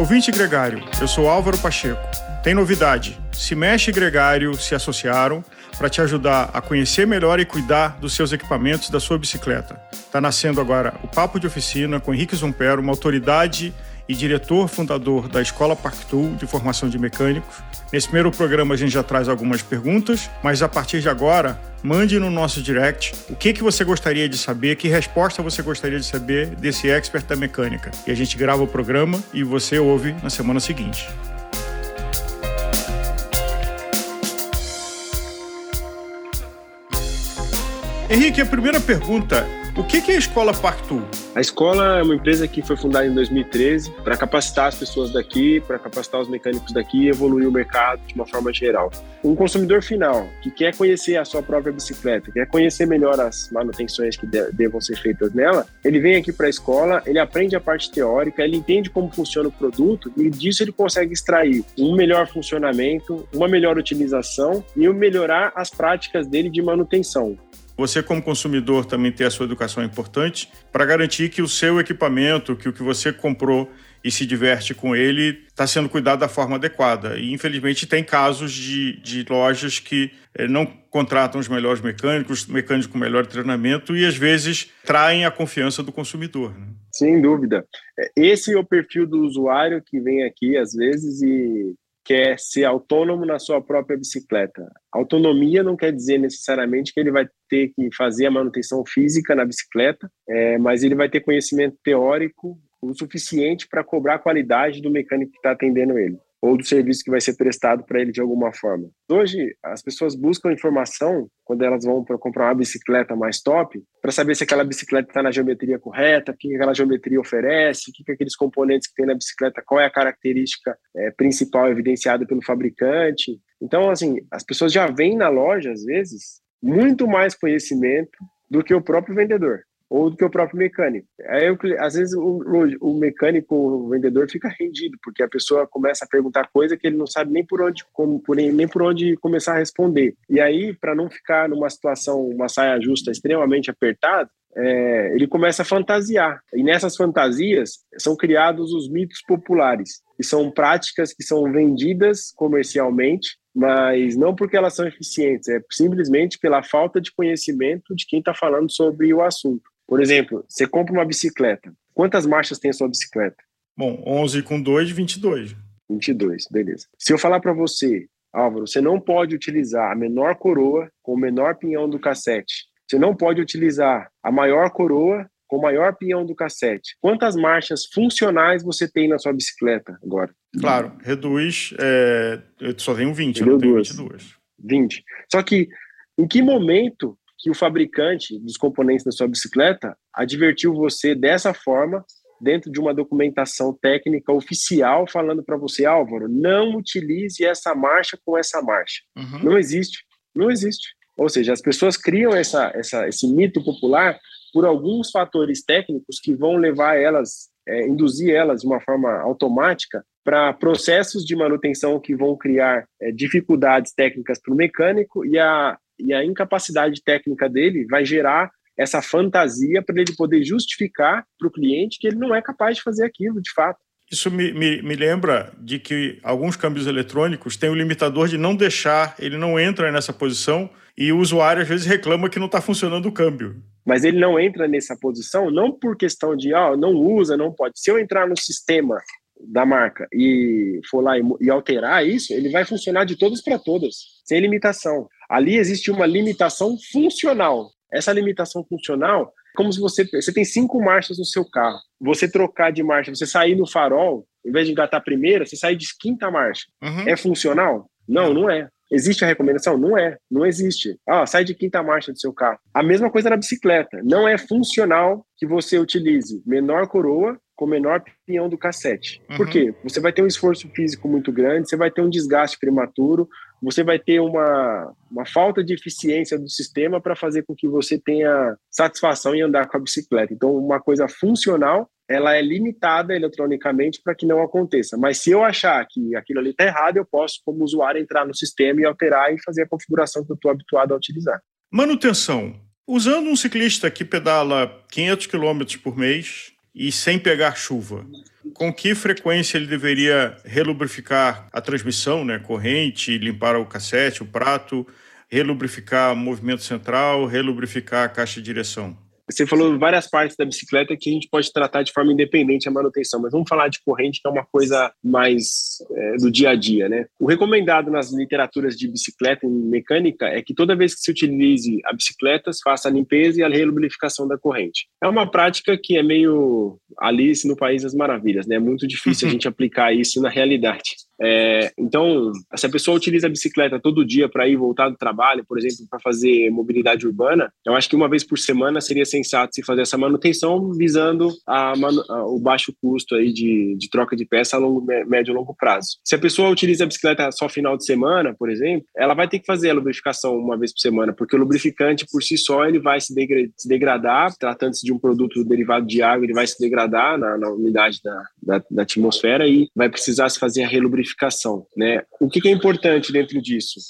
Ouvinte Gregário, eu sou Álvaro Pacheco. Tem novidade. Se Mexe e Gregário se associaram para te ajudar a conhecer melhor e cuidar dos seus equipamentos da sua bicicleta. Está nascendo agora o Papo de Oficina com Henrique Zumpero, uma autoridade e diretor fundador da Escola Parktool de formação de mecânicos. Nesse primeiro programa a gente já traz algumas perguntas, mas a partir de agora, mande no nosso direct o que, que você gostaria de saber, que resposta você gostaria de saber desse expert da mecânica. E a gente grava o programa e você ouve na semana seguinte. Henrique, a primeira pergunta o que é a Escola Parktool? A escola é uma empresa que foi fundada em 2013 para capacitar as pessoas daqui, para capacitar os mecânicos daqui e evoluir o mercado de uma forma geral. Um consumidor final que quer conhecer a sua própria bicicleta, quer conhecer melhor as manutenções que devam ser feitas nela, ele vem aqui para a escola, ele aprende a parte teórica, ele entende como funciona o produto e disso ele consegue extrair um melhor funcionamento, uma melhor utilização e melhorar as práticas dele de manutenção. Você, como consumidor, também ter a sua educação importante para garantir que o seu equipamento, que o que você comprou e se diverte com ele, está sendo cuidado da forma adequada. E, infelizmente, tem casos de, de lojas que eh, não contratam os melhores mecânicos, mecânicos com melhor treinamento e, às vezes, traem a confiança do consumidor. Né? Sem dúvida. É, esse é o perfil do usuário que vem aqui, às vezes, e quer ser autônomo na sua própria bicicleta. Autonomia não quer dizer necessariamente que ele vai ter que fazer a manutenção física na bicicleta, é, mas ele vai ter conhecimento teórico o suficiente para cobrar a qualidade do mecânico que está atendendo ele ou do serviço que vai ser prestado para ele de alguma forma. Hoje, as pessoas buscam informação quando elas vão para comprar uma bicicleta mais top, para saber se aquela bicicleta está na geometria correta, o que aquela geometria oferece, o que, que aqueles componentes que tem na bicicleta, qual é a característica é, principal evidenciada pelo fabricante. Então, assim, as pessoas já vêm na loja, às vezes, muito mais conhecimento do que o próprio vendedor ou do que o próprio mecânico. Aí, eu, às vezes, o, o, mecânico, o vendedor fica rendido, porque a pessoa começa a perguntar coisa que ele não sabe nem por onde, como, por, nem por onde começar a responder. E aí, para não ficar numa situação, uma saia justa extremamente apertada, é, ele começa a fantasiar. E nessas fantasias são criados os mitos populares, que são práticas que são vendidas comercialmente, mas não porque elas são eficientes, é simplesmente pela falta de conhecimento de quem está falando sobre o assunto. Por exemplo, você compra uma bicicleta. Quantas marchas tem a sua bicicleta? Bom, 11 com 2, 22. 22, beleza. Se eu falar para você, Álvaro, você não pode utilizar a menor coroa com o menor pinhão do cassete. Você não pode utilizar a maior coroa com o maior pinhão do cassete. Quantas marchas funcionais você tem na sua bicicleta agora? Claro, reduz. É, eu só tenho 20, Reduz. eu tenho 22. 20. Só que em que momento que o fabricante dos componentes da sua bicicleta advertiu você dessa forma, dentro de uma documentação técnica oficial, falando para você, Álvaro, não utilize essa marcha com essa marcha. Uhum. Não existe. Não existe. Ou seja, as pessoas criam essa, essa, esse mito popular por alguns fatores técnicos que vão levar elas, é, induzir elas de uma forma automática para processos de manutenção que vão criar é, dificuldades técnicas para o mecânico e a, e a incapacidade técnica dele vai gerar essa fantasia para ele poder justificar para o cliente que ele não é capaz de fazer aquilo de fato. Isso me, me, me, lembra de que alguns câmbios eletrônicos têm o limitador de não deixar, ele não entra nessa posição e o usuário às vezes reclama que não está funcionando o câmbio. Mas ele não entra nessa posição não por questão de, ah, não usa, não pode. Se eu entrar no sistema da marca e for lá e, e alterar isso, ele vai funcionar de todas para todas, sem limitação. Ali existe uma limitação funcional. Essa limitação funcional, como se você você tem cinco marchas no seu carro, você trocar de marcha, você sair no farol, em vez de engatar a primeira, você sair de quinta marcha. Uhum. É funcional? Não, não é. Existe a recomendação? Não é, não existe. Ah, sai de quinta marcha do seu carro. A mesma coisa na bicicleta. Não é funcional que você utilize menor coroa com menor pinhão do cassete. Uhum. Por quê? Você vai ter um esforço físico muito grande, você vai ter um desgaste prematuro, você vai ter uma, uma falta de eficiência do sistema para fazer com que você tenha satisfação em andar com a bicicleta. Então, uma coisa funcional, ela é limitada eletronicamente para que não aconteça. Mas se eu achar que aquilo ali está errado, eu posso, como usuário, entrar no sistema e alterar e fazer a configuração que eu estou habituado a utilizar. Manutenção. Usando um ciclista que pedala 500 km por mês, e sem pegar chuva, com que frequência ele deveria relubrificar a transmissão, né, corrente, limpar o cassete, o prato, relubrificar o movimento central, relubrificar a caixa de direção? Você falou várias partes da bicicleta que a gente pode tratar de forma independente a manutenção, mas vamos falar de corrente, que é uma coisa mais é, do dia a dia, né? O recomendado nas literaturas de bicicleta e mecânica é que toda vez que se utilize a bicicleta, se faça a limpeza e a relubrificação da corrente. É uma prática que é meio Alice no País das Maravilhas, né? É muito difícil a gente aplicar isso na realidade. É, então, se a pessoa utiliza a bicicleta todo dia para ir voltar do trabalho, por exemplo, para fazer mobilidade urbana, eu acho que uma vez por semana seria sensato se fazer essa manutenção visando a, a, o baixo custo aí de, de troca de peça a longo, médio e longo prazo. Se a pessoa utiliza a bicicleta só final de semana, por exemplo, ela vai ter que fazer a lubrificação uma vez por semana, porque o lubrificante por si só ele vai se, degradar, tratando-se de um produto derivado de água, ele vai se degradar na, na umidade da, da, da atmosfera e vai precisar se fazer a relubrificação lubrificação, né? O que, que é importante dentro disso?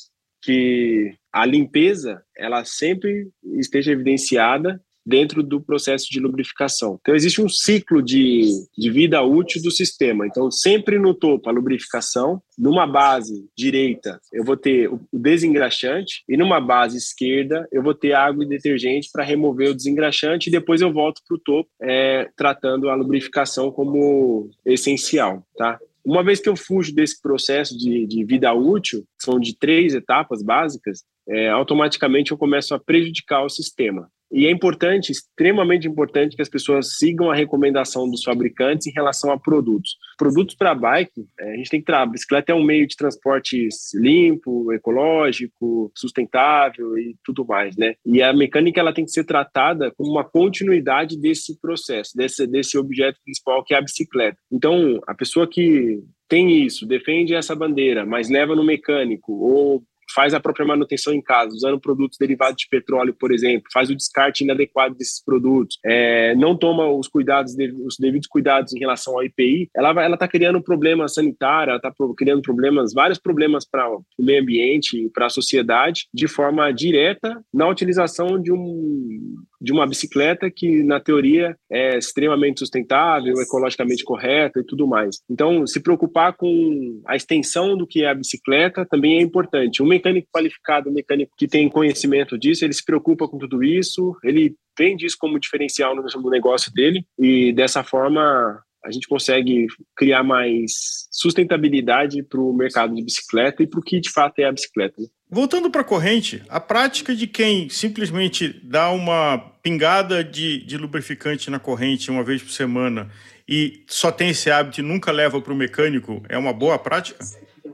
Que a limpeza ela sempre esteja evidenciada dentro do processo de lubrificação. Então, existe um ciclo de, de vida útil do sistema. Então, sempre no topo, a lubrificação. Numa base direita, eu vou ter o desengraxante. E numa base esquerda, eu vou ter água e detergente para remover o desengraxante. E depois eu volto para o topo, é, tratando a lubrificação como essencial, tá? Uma vez que eu fujo desse processo de, de vida útil, são de três etapas básicas, é, automaticamente eu começo a prejudicar o sistema. E é importante, extremamente importante, que as pessoas sigam a recomendação dos fabricantes em relação a produtos. Produtos para bike, é, a gente tem que trabalhar. Bicicleta é um meio de transporte limpo, ecológico, sustentável e tudo mais, né? E a mecânica ela tem que ser tratada como uma continuidade desse processo, desse, desse objeto principal que é a bicicleta. Então, a pessoa que tem isso, defende essa bandeira, mas leva no mecânico ou faz a própria manutenção em casa, usando produtos derivados de petróleo, por exemplo, faz o descarte inadequado desses produtos, é, não toma os cuidados, os devidos cuidados em relação ao IPI, ela ela está criando um problema sanitário, ela está criando problemas, vários problemas para o meio ambiente, para a sociedade, de forma direta na utilização de um de uma bicicleta que, na teoria, é extremamente sustentável, ecologicamente correta e tudo mais. Então, se preocupar com a extensão do que é a bicicleta também é importante. Um mecânico qualificado, um mecânico que tem conhecimento disso, ele se preocupa com tudo isso, ele vende isso como diferencial no negócio dele e, dessa forma, a gente consegue criar mais sustentabilidade para o mercado de bicicleta e para o que de fato é a bicicleta. Né? Voltando para a corrente, a prática de quem simplesmente dá uma pingada de, de lubrificante na corrente uma vez por semana e só tem esse hábito e nunca leva para o mecânico é uma boa prática?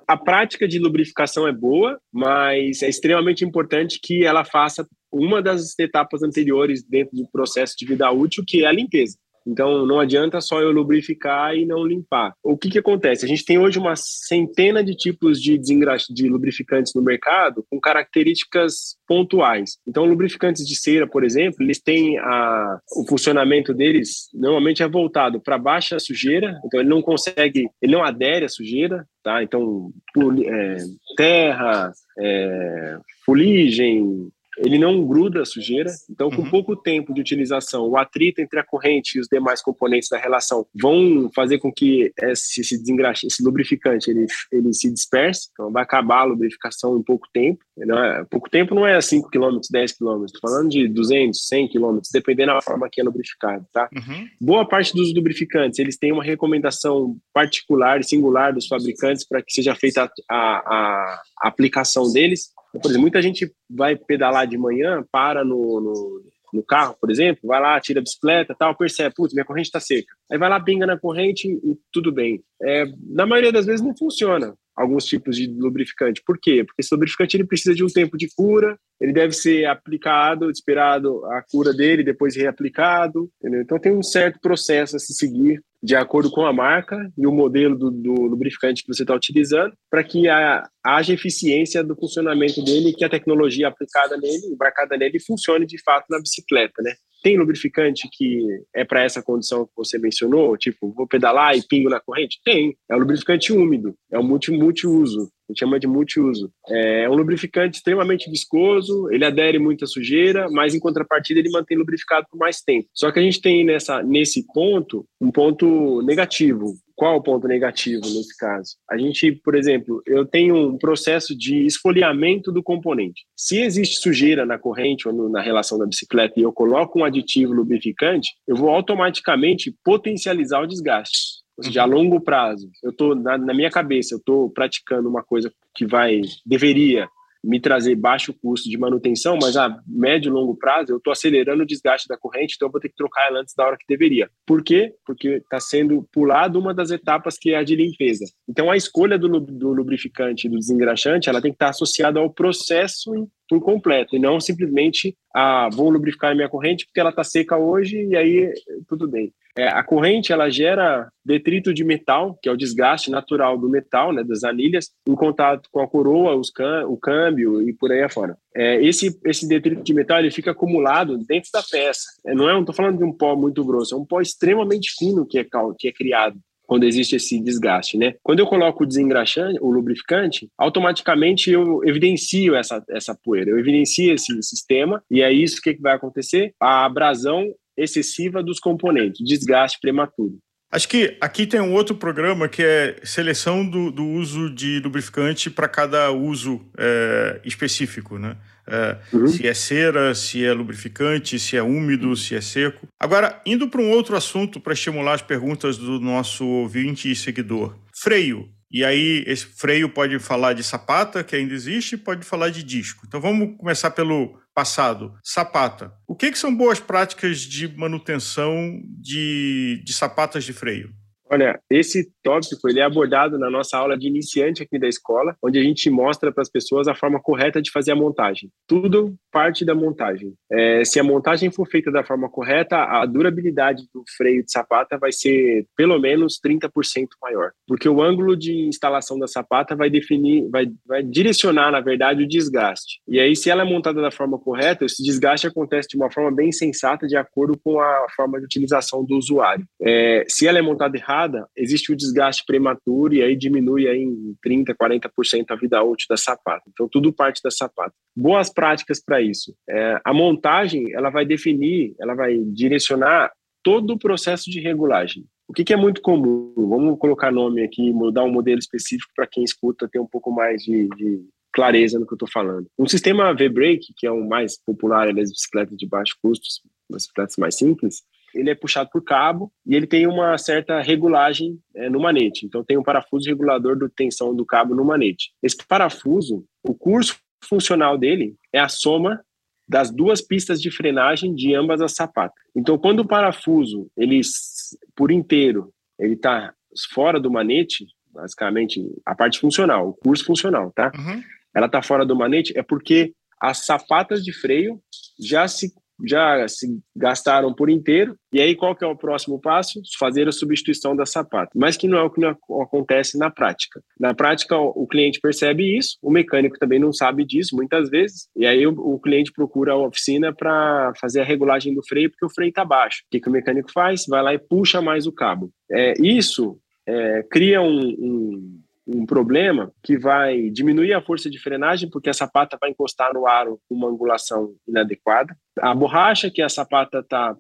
A prática de lubrificação é boa, mas é extremamente importante que ela faça uma das etapas anteriores dentro do processo de vida útil, que é a limpeza. Então, não adianta só eu lubrificar e não limpar. O que, que acontece? A gente tem hoje uma centena de tipos de, de lubrificantes no mercado com características pontuais. Então, lubrificantes de cera, por exemplo, eles têm a, o funcionamento deles normalmente é voltado para baixa sujeira, então ele não consegue, ele não adere à sujeira, tá? Então, é, terra, é, fuligem, ele não gruda a sujeira, então com uhum. pouco tempo de utilização, o atrito entre a corrente e os demais componentes da relação vão fazer com que esse, esse desengraxe, esse lubrificante, ele, ele se disperse, então vai acabar a lubrificação em pouco tempo. Não é, pouco tempo não é 5 km, 10 km, estou falando de 200, 100 km, dependendo da forma que é lubrificado, tá? Uhum. Boa parte dos lubrificantes, eles têm uma recomendação particular e singular dos fabricantes para que seja feita a, a, a aplicação deles, por exemplo, muita gente vai pedalar de manhã, para no, no, no carro, por exemplo, vai lá, tira a bicicleta tal, percebe, putz, minha corrente está seca. Aí vai lá, pinga na corrente e tudo bem. É, na maioria das vezes não funciona alguns tipos de lubrificante. Por quê? Porque esse lubrificante ele precisa de um tempo de cura, ele deve ser aplicado, esperado a cura dele, depois reaplicado, entendeu? Então tem um certo processo a se seguir de acordo com a marca e o modelo do, do lubrificante que você está utilizando, para que a, haja eficiência do funcionamento dele e que a tecnologia aplicada nele, embarcada nele, funcione de fato na bicicleta, né? Tem lubrificante que é para essa condição que você mencionou, tipo, vou pedalar e pingo na corrente? Tem. É o lubrificante úmido, é o multi multiuso. A gente chama de multiuso. É um lubrificante extremamente viscoso, ele adere muita sujeira, mas em contrapartida ele mantém lubrificado por mais tempo. Só que a gente tem nessa, nesse ponto um ponto negativo. Qual o ponto negativo nesse caso? A gente, por exemplo, eu tenho um processo de esfoliamento do componente. Se existe sujeira na corrente ou no, na relação da bicicleta e eu coloco um aditivo lubrificante, eu vou automaticamente potencializar o desgaste. Ou seja, a uhum. longo prazo, eu tô na, na minha cabeça, eu estou praticando uma coisa que vai deveria me trazer baixo custo de manutenção, mas a médio e longo prazo eu estou acelerando o desgaste da corrente, então eu vou ter que trocar ela antes da hora que deveria. Por quê? Porque está sendo pulado uma das etapas que é a de limpeza. Então a escolha do, do lubrificante, do desengraxante, ela tem que estar associada ao processo por completo, e não simplesmente, ah, vou lubrificar a minha corrente porque ela está seca hoje e aí tudo bem. É, a corrente ela gera detrito de metal, que é o desgaste natural do metal, né, das anilhas, em contato com a coroa, os o câmbio e por aí afora. É, esse, esse detrito de metal ele fica acumulado dentro da peça. É, não é, estou falando de um pó muito grosso, é um pó extremamente fino que é, que é criado quando existe esse desgaste, né? Quando eu coloco o desengraxante, o lubrificante, automaticamente eu evidencio essa, essa poeira, eu evidencio esse sistema, e é isso que vai acontecer? A abrasão excessiva dos componentes, desgaste prematuro. Acho que aqui tem um outro programa que é seleção do, do uso de lubrificante para cada uso é, específico, né? É, uhum. Se é cera, se é lubrificante, se é úmido, se é seco. Agora, indo para um outro assunto para estimular as perguntas do nosso ouvinte e seguidor: freio. E aí, esse freio pode falar de sapata, que ainda existe, pode falar de disco. Então, vamos começar pelo passado. Sapata. O que, que são boas práticas de manutenção de, de sapatas de freio? Olha, esse tópico ele é abordado na nossa aula de iniciante aqui da escola, onde a gente mostra para as pessoas a forma correta de fazer a montagem. Tudo parte da montagem. É, se a montagem for feita da forma correta, a durabilidade do freio de sapata vai ser pelo menos 30% maior, porque o ângulo de instalação da sapata vai definir, vai, vai direcionar, na verdade, o desgaste. E aí, se ela é montada da forma correta, esse desgaste acontece de uma forma bem sensata, de acordo com a forma de utilização do usuário. É, se ela é montada errada, errada, existe o desgaste prematuro e aí diminui aí em 30%, 40% a vida útil da sapata. Então, tudo parte da sapata. Boas práticas para isso. É, a montagem, ela vai definir, ela vai direcionar todo o processo de regulagem. O que, que é muito comum? Vamos colocar nome aqui, mudar um modelo específico para quem escuta ter um pouco mais de, de clareza no que eu estou falando. Um sistema V-Brake, que é o mais popular das bicicletas de baixo custo, das bicicletas mais simples, ele é puxado por cabo e ele tem uma certa regulagem é, no manete. Então tem um parafuso regulador de tensão do cabo no manete. Esse parafuso, o curso funcional dele é a soma das duas pistas de frenagem de ambas as sapatas. Então quando o parafuso ele por inteiro ele está fora do manete, basicamente a parte funcional, o curso funcional, tá? Uhum. Ela está fora do manete é porque as sapatas de freio já se já se gastaram por inteiro. E aí, qual que é o próximo passo? Fazer a substituição da sapata. Mas que não é o que acontece na prática. Na prática, o cliente percebe isso, o mecânico também não sabe disso, muitas vezes. E aí, o, o cliente procura a oficina para fazer a regulagem do freio, porque o freio está baixo. O que, que o mecânico faz? Vai lá e puxa mais o cabo. É, isso é, cria um, um um problema que vai diminuir a força de frenagem, porque a sapata vai encostar no aro com uma angulação inadequada. A borracha, que a sapata está,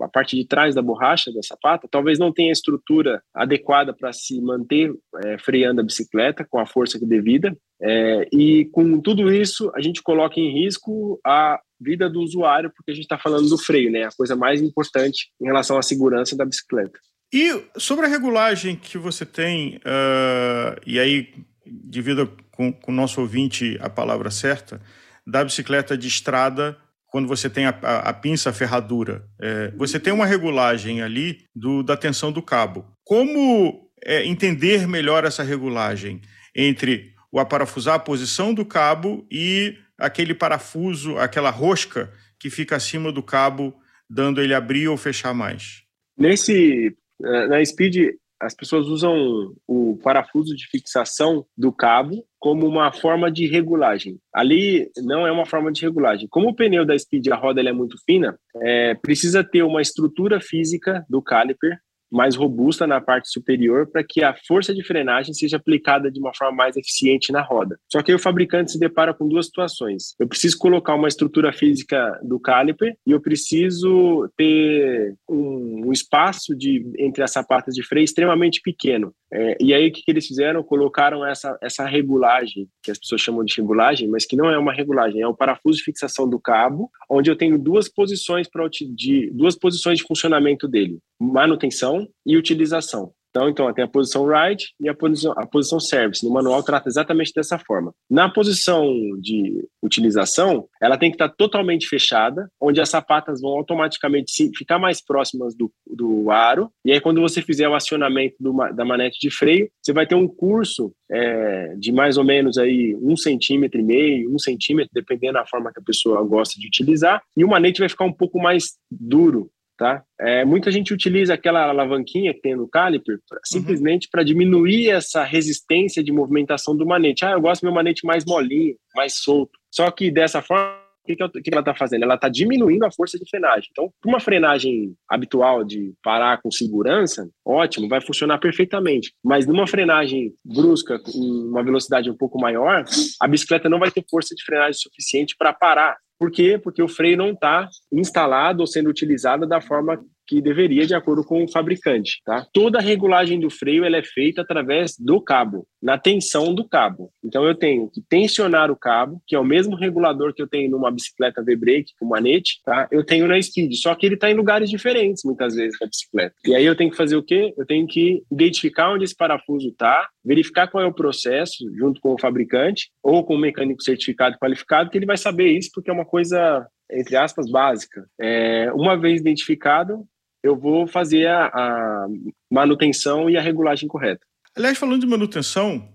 a parte de trás da borracha da sapata, talvez não tenha estrutura adequada para se manter é, freando a bicicleta com a força devida. É, e com tudo isso, a gente coloca em risco a vida do usuário, porque a gente está falando do freio, né? A coisa mais importante em relação à segurança da bicicleta. E sobre a regulagem que você tem, uh, e aí, devido com, com o nosso ouvinte a palavra certa, da bicicleta de estrada, quando você tem a, a, a pinça, a ferradura, é, você tem uma regulagem ali do, da tensão do cabo. Como é, entender melhor essa regulagem entre o aparafusar a posição do cabo e aquele parafuso, aquela rosca que fica acima do cabo, dando ele abrir ou fechar mais? Nesse na Speed, as pessoas usam o parafuso de fixação do cabo como uma forma de regulagem. Ali não é uma forma de regulagem. Como o pneu da Speed, a roda é muito fina, é, precisa ter uma estrutura física do caliper mais robusta na parte superior para que a força de frenagem seja aplicada de uma forma mais eficiente na roda. Só que aí o fabricante se depara com duas situações. Eu preciso colocar uma estrutura física do caliper e eu preciso ter um, um espaço de, entre as sapatas de freio extremamente pequeno. É, e aí o que, que, eles fizeram? Colocaram essa, essa regulagem, que as pessoas chamam de regulagem, mas que não é uma regulagem, é o parafuso de fixação do cabo, onde eu tenho duas posições de duas posições de funcionamento dele: manutenção e utilização. Então, então tem a posição ride e a posição, a posição service. No manual trata exatamente dessa forma. Na posição de utilização, ela tem que estar totalmente fechada, onde as sapatas vão automaticamente ficar mais próximas do, do aro. E aí, quando você fizer o acionamento do, da manete de freio, você vai ter um curso é, de mais ou menos aí um centímetro e meio, um centímetro, dependendo da forma que a pessoa gosta de utilizar. E o manete vai ficar um pouco mais duro, tá? É, muita gente utiliza aquela alavanquinha que tem no caliper uhum. simplesmente para diminuir essa resistência de movimentação do manete. Ah, eu gosto do meu manete mais molinho, mais solto. Só que dessa forma o que, que, que, ela está fazendo? Ela está diminuindo a força de frenagem. Então, uma frenagem habitual de parar com segurança, ótimo, vai funcionar perfeitamente. Mas numa frenagem brusca, com uma velocidade um pouco maior, a bicicleta não vai ter força de frenagem suficiente para parar por quê? Porque o freio não está instalado ou sendo utilizado da forma que deveria de acordo com o fabricante, tá? Toda a regulagem do freio ela é feita através do cabo, na tensão do cabo. Então eu tenho que tensionar o cabo, que é o mesmo regulador que eu tenho numa bicicleta V-brake com manete, tá? Eu tenho na Speed, só que ele está em lugares diferentes muitas vezes da bicicleta. E aí eu tenho que fazer o quê? Eu tenho que identificar onde esse parafuso está, verificar qual é o processo junto com o fabricante ou com o mecânico certificado qualificado, que ele vai saber isso porque é uma coisa entre aspas, básica. É, uma vez identificado, eu vou fazer a, a manutenção e a regulagem correta. Aliás, falando de manutenção,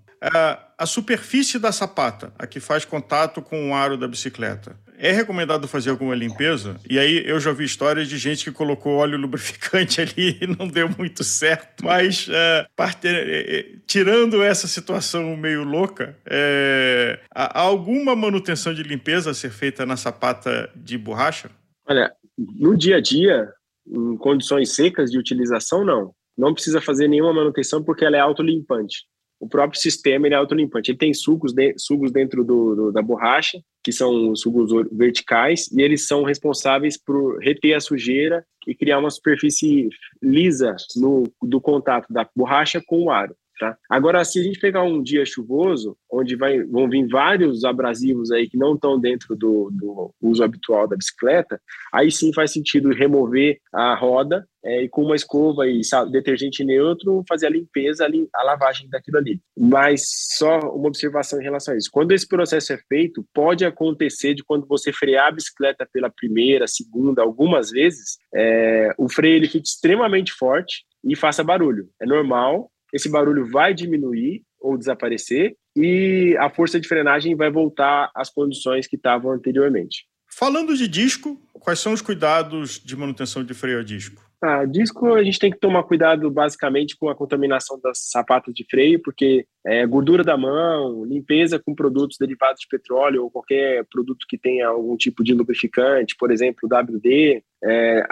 a superfície da sapata, a que faz contato com o aro da bicicleta, é recomendado fazer alguma limpeza? E aí eu já vi histórias de gente que colocou óleo lubrificante ali e não deu muito certo. Mas é, parte, é, é, tirando essa situação meio louca, é, há alguma manutenção de limpeza a ser feita na sapata de borracha? Olha, no dia a dia, em condições secas de utilização, não. Não precisa fazer nenhuma manutenção porque ela é autolimpante. O próprio sistema ele é autolimpante. Ele tem sucos, de, sucos dentro do, do, da borracha, que são os sucos verticais, e eles são responsáveis por reter a sujeira e criar uma superfície lisa no, do contato da borracha com o aro. Tá? Agora, se a gente pegar um dia chuvoso, onde vai, vão vir vários abrasivos aí que não estão dentro do, do, uso habitual da bicicleta, aí sim faz sentido remover a roda é, e com uma escova e detergente neutro fazer a limpeza, a lavagem daquilo ali. Mas só uma observação em relação a isso. Quando esse processo é feito, pode acontecer de quando você frear a bicicleta pela primeira, segunda, algumas vezes, é, o freio ele fica extremamente forte e faça barulho. É normal, esse barulho vai diminuir ou desaparecer e a força de frenagem vai voltar às condições que estavam anteriormente. Falando de disco, quais são os cuidados de manutenção de freio a disco? Ah, disco a gente tem que tomar cuidado basicamente com a contaminação das sapatas de freio, porque é, gordura da mão, limpeza com produtos derivados de petróleo ou qualquer produto que tenha algum tipo de lubrificante, por exemplo, WD, é,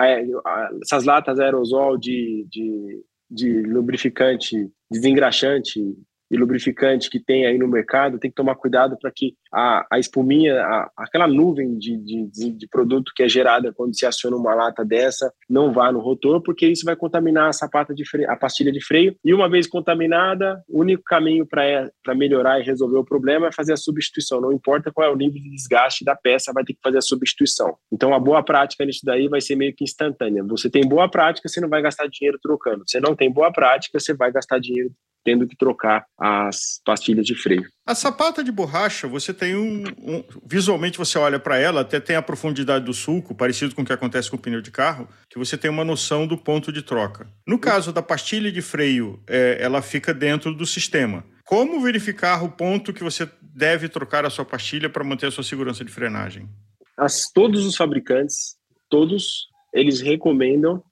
essas latas aerosol de, de de lubrificante desengraxante e lubrificante que tem aí no mercado, tem que tomar cuidado para que a, a espuminha, a, aquela nuvem de, de, de, produto que é gerada quando se aciona uma lata dessa, não vá no rotor, porque isso vai contaminar a sapata de freio, a pastilha de freio. E uma vez contaminada, o único caminho para melhorar e resolver o problema é fazer a substituição. Não importa qual é o nível de desgaste da peça, vai ter que fazer a substituição. Então, a boa prática nisso daí vai ser meio que instantânea. Você tem boa prática, você não vai gastar dinheiro trocando. Você não tem boa prática, você vai gastar dinheiro tendo que trocar as pastilhas de freio. A sapata de borracha, você tem um. um visualmente você olha para ela, até tem a profundidade do sulco, parecido com o que acontece com o pneu de carro, que você tem uma noção do ponto de troca. No caso da pastilha de freio, é, ela fica dentro do sistema. Como verificar o ponto que você deve trocar a sua pastilha para manter a sua segurança de frenagem? As, todos os fabricantes, todos, eles recomendam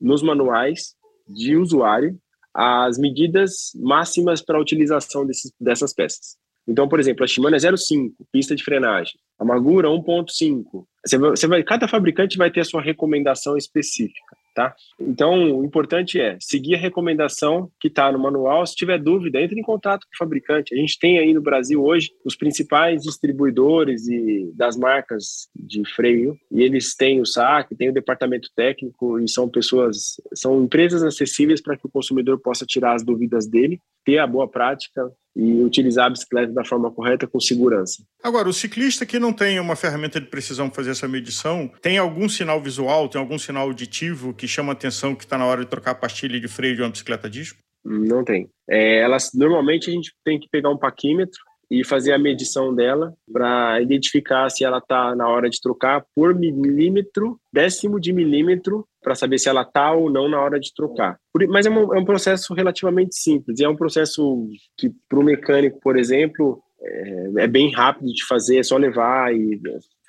nos manuais de usuário as medidas máximas para a utilização desses, dessas peças. Então, por exemplo, a Shimano é 0,5, pista de frenagem. A Magura 1,5. Você vai, você vai, cada fabricante vai ter a sua recomendação específica. Tá? Então, o importante é seguir a recomendação que está no manual. Se tiver dúvida, entre em contato com o fabricante. A gente tem aí no Brasil hoje os principais distribuidores e das marcas de freio, e eles têm o SAC, têm o departamento técnico e são pessoas, são empresas acessíveis para que o consumidor possa tirar as dúvidas dele, ter a boa prática, e utilizar a bicicleta da forma correta com segurança. Agora, o ciclista que não tem uma ferramenta de precisão para fazer essa medição, tem algum sinal visual, tem algum sinal auditivo que chama a atenção que está na hora de trocar a pastilha de freio de uma bicicleta disco? Não tem. É, elas, normalmente a gente tem que pegar um paquímetro e fazer a medição dela para identificar se ela está na hora de trocar por milímetro, décimo de milímetro, para saber se ela está ou não na hora de trocar. Mas é um, é um processo relativamente simples, é um processo que, para o mecânico, por exemplo, é, é, bem rápido de fazer, é só levar e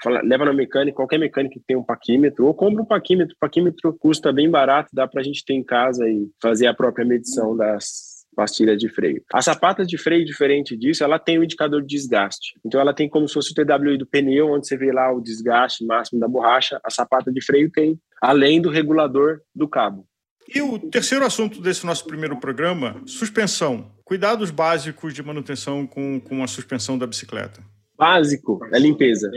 fala, leva no mecânico, qualquer mecânico que tem um paquímetro, ou compra um paquímetro. O paquímetro custa bem barato, dá para a gente ter em casa e fazer a própria medição das pastilha de freio. A sapata de freio, diferente disso, ela tem o um indicador de desgaste. Então, ela tem como se fosse o TWI do pneu, onde você vê lá o desgaste máximo da borracha. A sapata de freio tem, além do regulador do cabo. E o terceiro assunto desse nosso primeiro programa, suspensão. Cuidados básicos de manutenção com, com a suspensão da bicicleta. Básico é limpeza.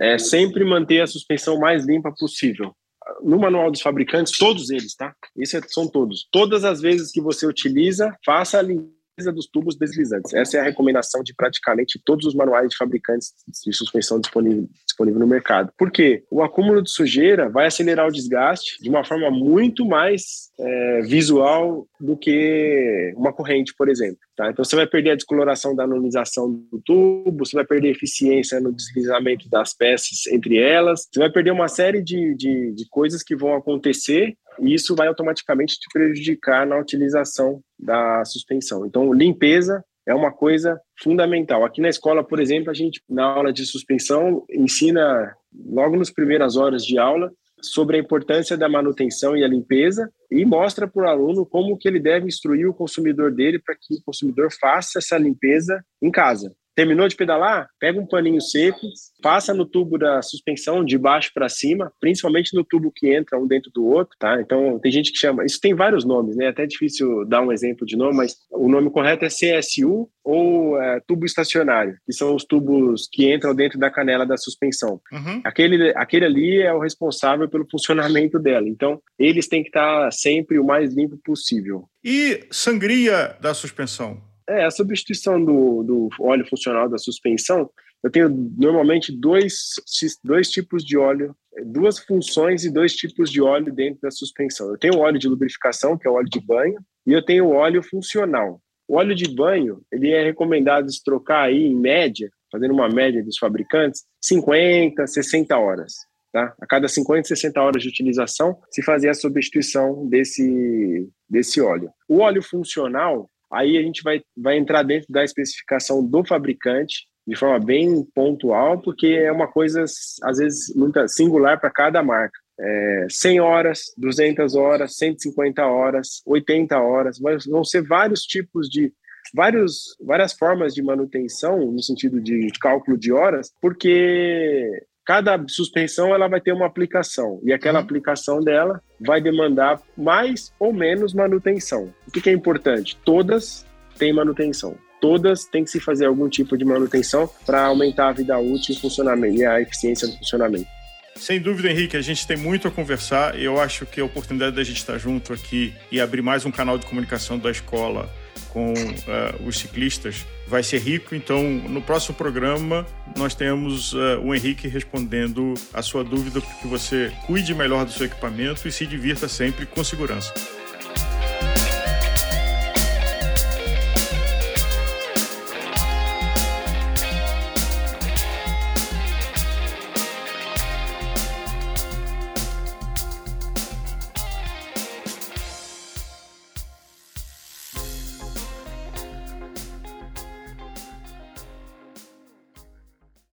É sempre manter a suspensão mais limpa possível no manual dos fabricantes, todos eles, tá? Isso é, são todos. Todas as vezes que você utiliza, faça a limpeza dos tubos deslizantes. Essa é a recomendação de praticamente todos os manuais de fabricantes de suspensão disponível, disponível no mercado. Por quê? O acúmulo de sujeira vai acelerar o desgaste de uma forma muito mais é, visual do que uma corrente, por exemplo. Tá? Então você vai perder a descoloração da anonização do tubo, você vai perder eficiência no deslizamento das peças entre elas, você vai perder uma série de, de, de coisas que vão acontecer e isso vai automaticamente te prejudicar na utilização da suspensão. Então, limpeza é uma coisa fundamental. Aqui na escola, por exemplo, a gente, na aula de suspensão, ensina logo nas primeiras horas de aula sobre a importância da manutenção e a limpeza e mostra para o aluno como que ele deve instruir o consumidor dele para que o consumidor faça essa limpeza em casa. Terminou de pedalar? Pega um paninho seco, passa no tubo da suspensão de baixo para cima, principalmente no tubo que entra um dentro do outro, tá? Então tem gente que chama, isso tem vários nomes, né? É até difícil dar um exemplo de nome, mas o nome correto é CSU ou é, tubo estacionário, que são os tubos que entram dentro da canela da suspensão. Uhum. Aquele, aquele ali é o responsável pelo funcionamento dela. Então eles têm que estar sempre o mais limpo possível. E sangria da suspensão? É, a substituição do, do óleo funcional da suspensão, eu tenho normalmente dois, dois tipos de óleo, duas funções e dois tipos de óleo dentro da suspensão. Eu tenho o óleo de lubrificação, que é o óleo de banho, e eu tenho o óleo funcional. O óleo de banho, ele é recomendado se trocar aí, em média, fazendo uma média dos fabricantes, 50, 60 horas. Tá? A cada 50, 60 horas de utilização, se fazer a substituição desse, desse óleo. O óleo funcional, Aí a gente vai, vai entrar dentro da especificação do fabricante de forma bem pontual, porque é uma coisa, às vezes, muito singular para cada marca. É, 100 horas, 200 horas, 150 horas, 80 horas, vão ser vários tipos de vários, várias formas de manutenção no sentido de cálculo de horas, porque cada suspensão ela vai ter uma aplicação e aquela uhum. aplicação dela vai demandar mais ou menos manutenção. O que, que é importante? Todas têm manutenção. Todas têm que se fazer algum tipo de manutenção para aumentar a vida útil e, funcionamento, e a eficiência do funcionamento. Sem dúvida, Henrique, a gente tem muito a conversar. Eu acho que a oportunidade da gente estar junto aqui e abrir mais um canal de comunicação da escola com uh, os ciclistas vai ser rico. Então, no próximo programa, nós temos uh, o Henrique respondendo a sua dúvida para que você cuide melhor do seu equipamento e se divirta sempre com segurança.